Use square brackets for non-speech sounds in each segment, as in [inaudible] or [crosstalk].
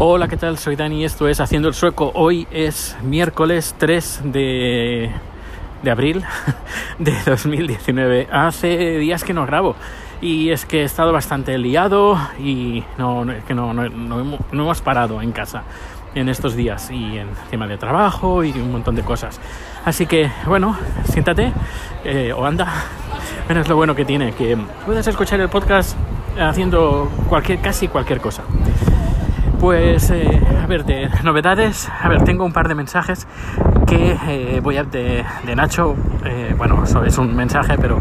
Hola, ¿qué tal? Soy Dani y esto es Haciendo el Sueco. Hoy es miércoles 3 de, de abril [laughs] de 2019. Hace días que no grabo y es que he estado bastante liado y no, no, que no, no, no, hemos parado en casa en estos días y en tema de trabajo y un montón de cosas. Así que, bueno, siéntate eh, o anda. [laughs] Bueno, es lo bueno que tiene, que puedes escuchar el podcast haciendo cualquier, casi cualquier cosa. Pues, eh, a ver, de novedades, a ver, tengo un par de mensajes que eh, voy a de, de Nacho, eh, bueno, eso es un mensaje, pero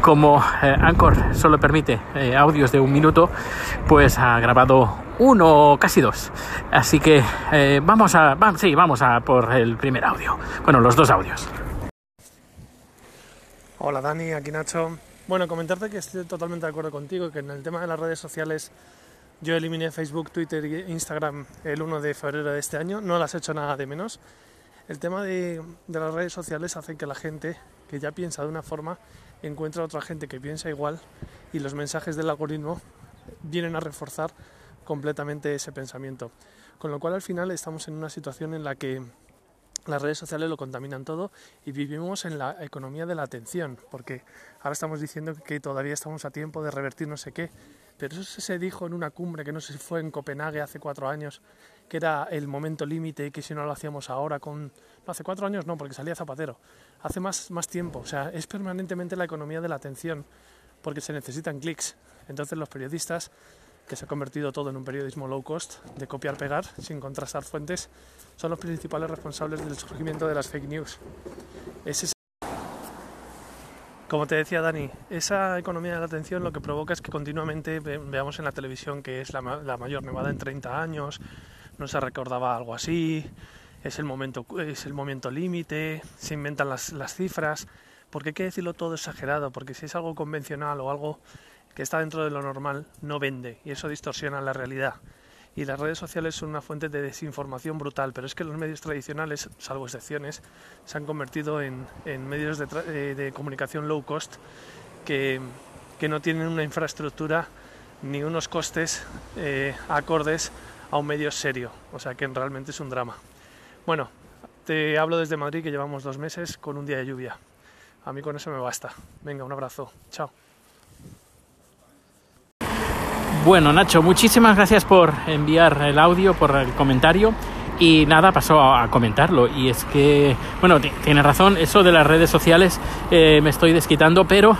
como Anchor solo permite audios de un minuto, pues ha grabado uno, casi dos. Así que vamos a, sí, vamos a por el primer audio. Bueno, los dos audios. Hola Dani, aquí Nacho. Bueno, comentarte que estoy totalmente de acuerdo contigo, que en el tema de las redes sociales yo eliminé Facebook, Twitter e Instagram el 1 de febrero de este año, no las he hecho nada de menos. El tema de, las redes sociales hace que la gente que ya piensa de una forma encuentre a otra gente que piensa igual y los mensajes del algoritmo vienen a reforzar completamente ese pensamiento. Con lo cual al final estamos en una situación en la que las redes sociales lo contaminan todo y vivimos en la economía de la atención, porque ahora estamos diciendo que todavía estamos a tiempo de revertir no sé qué, pero eso se dijo en una cumbre que no sé si fue en Copenhague hace cuatro años, que era el momento límite y que si no lo hacíamos ahora con... No, hace cuatro años no, porque salía Zapatero. Hace más, más tiempo. O sea, es permanentemente la economía de la atención, porque se necesitan clics. Entonces los periodistas, que se ha convertido todo en un periodismo low cost, de copiar-pegar, sin contrastar fuentes, son los principales responsables del surgimiento de las fake news. Ese como te decía Dani, esa economía de la atención lo que provoca es que continuamente veamos en la televisión que es la, mayor nevada en 30 años, no se recordaba algo así, es el momento es el momento límite, se inventan las, las cifras, porque hay que decirlo todo exagerado, porque si es algo convencional o algo que está dentro de lo normal, no vende y eso distorsiona la realidad y las redes sociales son una fuente de desinformación brutal, pero es que los medios tradicionales, salvo excepciones, se han convertido en, medios eh, de, comunicación low cost que, no tienen una infraestructura ni unos costes eh, acordes a un medio serio, o sea que realmente es un drama. Bueno, te hablo desde Madrid que llevamos dos meses con un día de lluvia. A mí con eso me basta. Venga, un abrazo. Chao. Bueno, Nacho, muchísimas gracias por enviar el audio, por el comentario. Y nada, pasó a, comentarlo. Y es que, bueno, tiene razón, eso de las redes sociales eh, me estoy desquitando, pero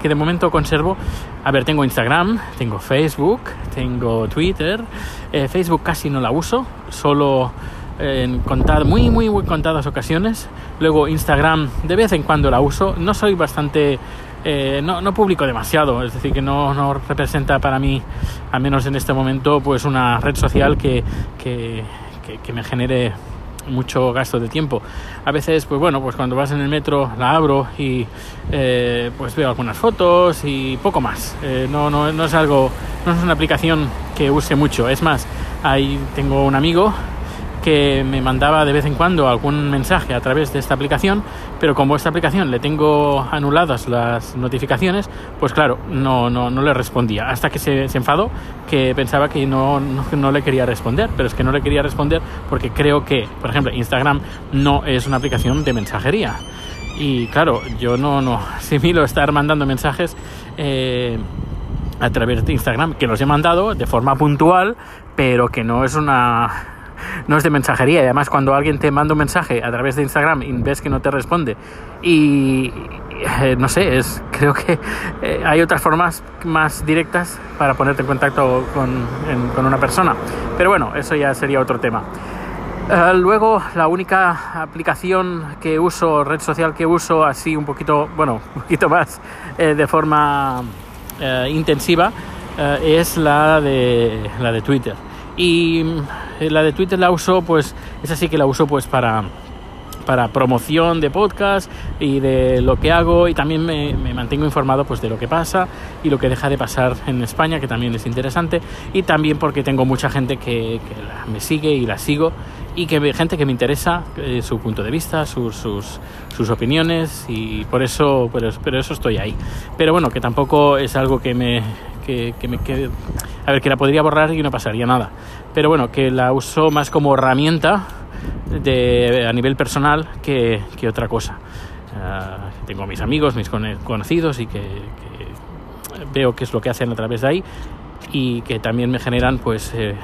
que de momento conservo, a ver, tengo Instagram, tengo Facebook, tengo Twitter. Eh, Facebook casi no la uso, solo en contar, muy, muy, muy contadas ocasiones. Luego Instagram de vez en cuando la uso. No soy bastante eh, no, no, publico demasiado, es decir, que no, no, representa para mí, al menos en este momento, pues una red social que, que, que, me genere mucho gasto de tiempo. A veces, pues bueno, pues cuando vas en el metro la abro y eh, pues veo algunas fotos y poco más. Eh, no, no, no es algo, no es una aplicación que use mucho. Es más, ahí tengo un amigo que me mandaba de vez en cuando algún mensaje a través de esta aplicación, pero como esta aplicación le tengo anuladas las notificaciones, pues claro, no, no, no le respondía. Hasta que se, se enfadó, que pensaba que no, no, le quería responder, pero es que no le quería responder porque creo que, por ejemplo, Instagram no es una aplicación de mensajería. Y claro, yo no, no [laughs] asimilo estar mandando mensajes. Eh, a través de Instagram, que los he mandado de forma puntual, pero que no es una no es de mensajería. Y además, cuando alguien te manda un mensaje a través de Instagram y ves que no te responde, y eh, no sé, es, creo que eh, hay otras formas más directas para ponerte en contacto con, con una persona. Pero bueno, eso ya sería otro tema. Eh, luego, la única aplicación que uso, red social que uso así un poquito, bueno, [laughs] un poquito más de forma intensiva, es la de, la de Twitter. Y eh, la de Twitter la uso, pues, es así que la uso pues para para promoción de podcast y de lo que hago y también me, mantengo informado pues de lo que pasa y lo que deja de pasar en España que también es interesante y también porque tengo mucha gente que, me sigue y la sigo y que gente que me interesa eh, su punto de vista sus, sus, sus, opiniones y por eso pero, pero eso estoy ahí. Pero bueno que tampoco es algo que me que, que me a ver, que la podría borrar y no pasaría nada. Pero bueno, que la uso más como herramienta de, a nivel personal que, que otra cosa. Ah, tengo mis amigos, mis conocidos y que, que, veo qué es lo que hacen a través de ahí y que también me generan pues eh,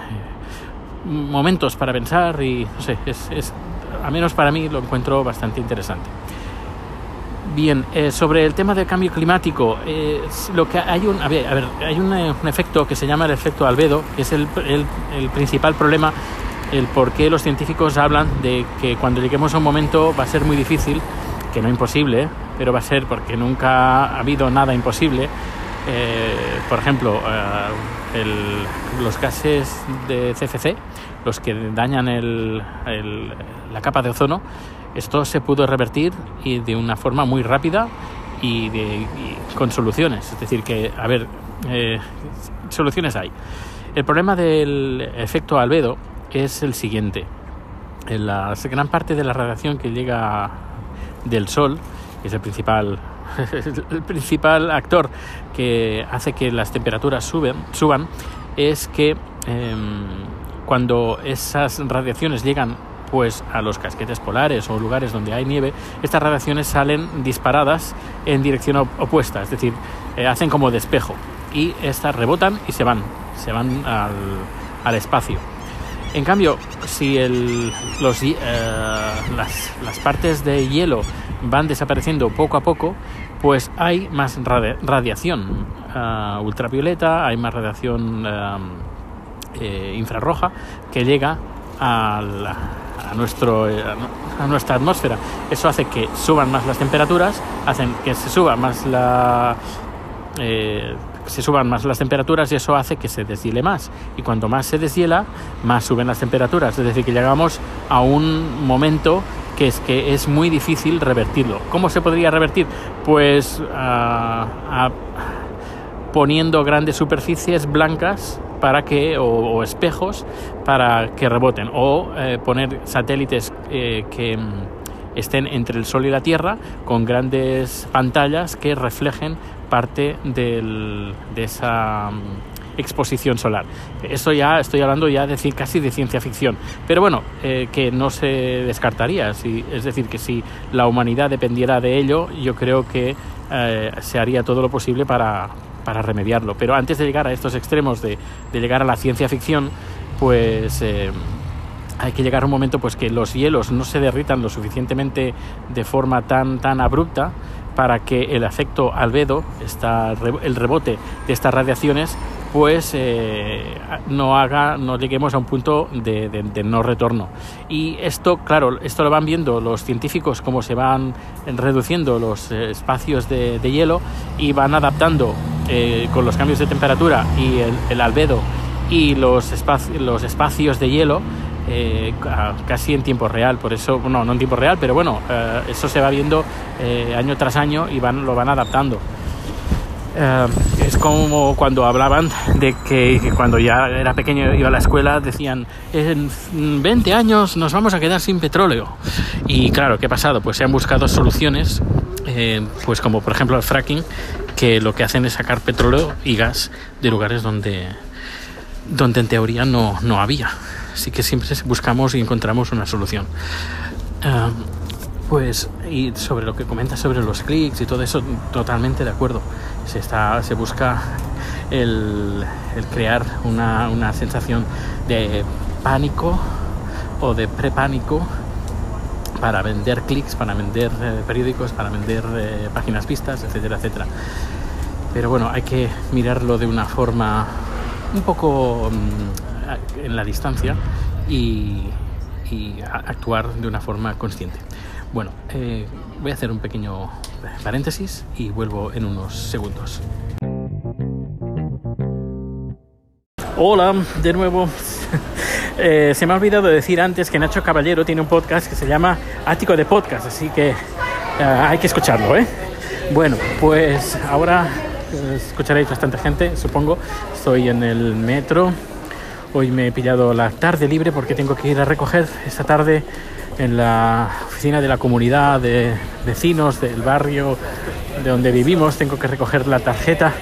momentos para pensar y no sé, es, es, a menos para mí lo encuentro bastante interesante. Bien, eh, sobre el tema del cambio climático, eh, lo que hay un, a ver, hay un, un, efecto que se llama el efecto albedo, que es el, el, el, principal problema, el por qué los científicos hablan de que cuando lleguemos a un momento va a ser muy difícil, que no imposible, pero va a ser porque nunca ha habido nada imposible. Eh, por ejemplo, eh, el, los gases de CFC, los que dañan la capa de ozono, esto se pudo revertir y de una forma muy rápida y, de, con soluciones. Es decir, que, a ver, eh, soluciones hay. El problema del efecto albedo es el siguiente. La gran parte de la radiación que llega del Sol, que es el principal, [laughs] el principal actor que hace que las temperaturas suben, suban, es que eh, cuando esas radiaciones llegan pues a los casquetes polares o lugares donde hay nieve, estas radiaciones salen disparadas en dirección opuesta, es decir, eh, hacen como despejo y estas rebotan y se van, se van al, al espacio. En cambio, si el, los, eh, las, las, partes de hielo van desapareciendo poco a poco, pues hay más radi radiación uh, ultravioleta, hay más radiación uh, eh, infrarroja que llega a, la, a, nuestro, a nuestra atmósfera. Eso hace que suban más las temperaturas, hacen que se suba más la... Eh, se suban más las temperaturas y eso hace que se deshiele más. Y cuanto más se deshiela, más suben las temperaturas. Es decir, que llegamos a un momento que es que es muy difícil revertirlo. ¿Cómo se podría revertir? Pues uh, poniendo grandes superficies blancas para que o, espejos para que reboten o eh, poner satélites eh, que estén entre el Sol y la Tierra con grandes pantallas que reflejen parte del, de esa exposición solar. Esto ya estoy hablando ya de casi de ciencia ficción, pero bueno, eh, que no se descartaría. Si, es decir, que si la humanidad dependiera de ello, yo creo que se haría todo lo posible para, para, remediarlo. Pero antes de llegar a estos extremos de, de llegar a la ciencia ficción, pues eh, hay que llegar a un momento pues que los hielos no se derritan lo suficientemente de forma tan tan abrupta para que el efecto albedo, esta, el rebote de estas radiaciones, pues eh, no haga, no lleguemos a un punto de, de, no retorno. Y esto, claro, esto lo van viendo los científicos cómo se van reduciendo los eh, espacios de, de, hielo y van adaptando eh, con los cambios de temperatura y el, el albedo y los, espaci los espacios de hielo eh, casi en tiempo real, por eso, no, no en tiempo real, pero bueno, eh, eso se va viendo eh, año tras año y van, lo van adaptando. es como cuando hablaban de que, que, cuando ya era pequeño iba a la escuela decían en 20 años nos vamos a quedar sin petróleo y claro, ¿qué ha pasado? Pues se han buscado soluciones pues como por ejemplo el fracking que lo que hacen es sacar petróleo y gas de lugares donde donde en teoría no, no había así que siempre buscamos y encontramos una solución. Uh, pues, y sobre lo que comentas sobre los clics y todo eso, totalmente de acuerdo. Se, está, se busca el, el crear una, una, sensación de pánico o de prepánico para vender clics, para vender eh, periódicos, para vender eh, páginas vistas, etcétera, etcétera. Pero bueno, hay que mirarlo de una forma un poco um, en la distancia y, y, actuar de una forma consciente. Bueno, eh, voy a hacer un pequeño paréntesis y vuelvo en unos segundos. Hola, de nuevo. Eh, se me ha olvidado decir antes que Nacho Caballero tiene un podcast que se llama Ático de Podcast, así que uh, hay que escucharlo, ¿eh? Bueno, pues ahora escucharéis bastante gente, supongo. Estoy en el metro. Hoy me he pillado la tarde libre porque tengo que ir a recoger esta tarde en la oficina de la comunidad de vecinos del barrio de donde vivimos. Tengo que recoger la tarjeta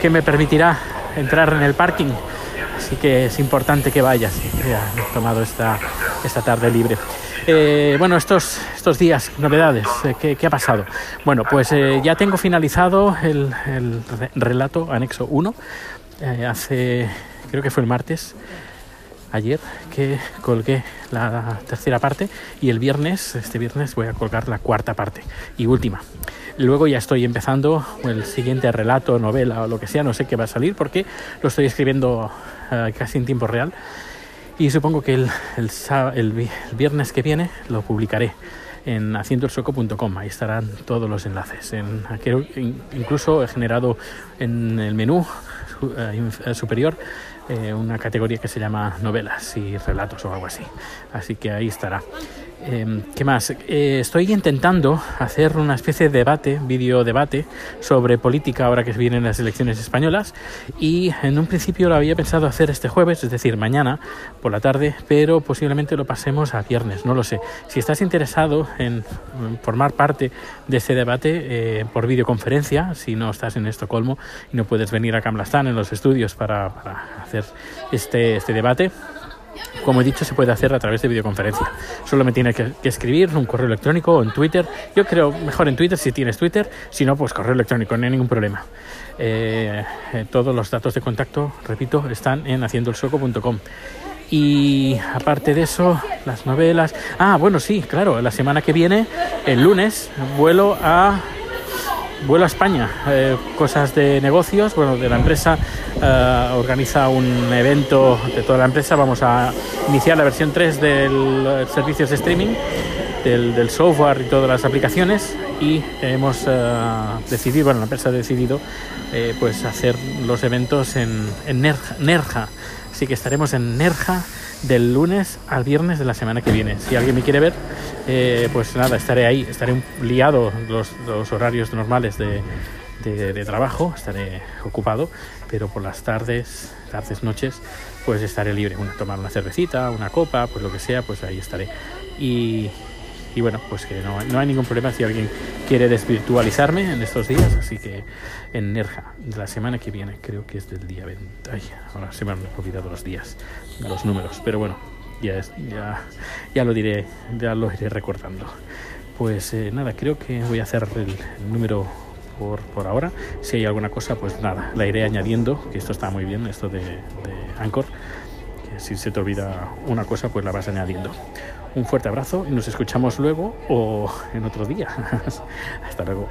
que me permitirá entrar en el parking Así que es importante que vayas y que hayas tomado esta, esta tarde libre. Eh, bueno, estos, estos días, novedades, eh, ¿qué, qué ha pasado? Bueno, pues eh, ya tengo finalizado el, el re- relato anexo 1. Eh, hace, creo que fue el martes, ayer, que colgué la tercera parte y el viernes, este viernes, voy a colgar la cuarta parte y última. Luego ya estoy empezando el siguiente relato, novela o lo que sea, no sé qué va a salir porque lo estoy escribiendo eh, casi en tiempo real y supongo que el, viernes que viene lo publicaré en haciendoelsoco.com. Ahí estarán todos los enlaces. En, incluso he generado en el menú eh, eh, superior una categoría que se llama novelas y relatos o algo así. Así que ahí estará. Eh, ¿Qué más? Eh, estoy intentando hacer una especie de debate, vídeo debate sobre política ahora que vienen las elecciones españolas y en un principio lo había pensado hacer este jueves, es decir, mañana por la tarde, pero posiblemente lo pasemos a viernes, no lo sé. Si estás interesado en formar parte de este debate eh, por videoconferencia, si no estás en Estocolmo y no puedes venir a Camblastán en los estudios para, para hacer este, este debate, como he dicho, se puede hacer a través de videoconferencia. Solo me tiene que, que escribir un correo electrónico o en Twitter. Yo creo mejor en Twitter si tienes Twitter. Si no, pues correo electrónico, no hay ningún problema. Eh, eh, todos los datos de contacto, repito, están en haciendoelsoco.com. Y aparte de eso, las novelas. Ah, bueno, sí, claro, la semana que viene, el lunes, vuelo a vuelo a España, eh, cosas de negocios, bueno, de la empresa, eh, organiza un evento de toda la empresa, vamos a iniciar la versión 3 del eh, servicios de streaming, del, del software y todas las aplicaciones. Y hemos eh, decidido, bueno, la empresa ha decidido pues hacer los eventos en, Nerja, así que estaremos en Nerja del lunes al viernes de la semana que viene. Si alguien me quiere ver, pues nada, estaré ahí, estaré liado los, los horarios normales de, de- trabajo, estaré ocupado, pero por las tardes, tardes, noches, pues estaré libre. Una, tomar una cervecita, una copa, pues lo que sea, pues ahí estaré. Y, y bueno, pues que no, no hay ningún problema si alguien quiere desvirtualizarme en estos días, así que en Nerja, la semana que viene, creo que es del día 20. Ay, ahora se me han olvidado los días, los números, pero bueno, ya, ya, ya lo diré, ya lo iré recordando. Pues eh, nada, creo que voy a hacer el número por, por ahora. Si hay alguna cosa, pues nada, la iré añadiendo, que esto está muy bien, esto de, de Anchor que si se te olvida una cosa, pues la vas añadiendo. Un fuerte abrazo y nos escuchamos luego o en otro día. [laughs] Hasta luego.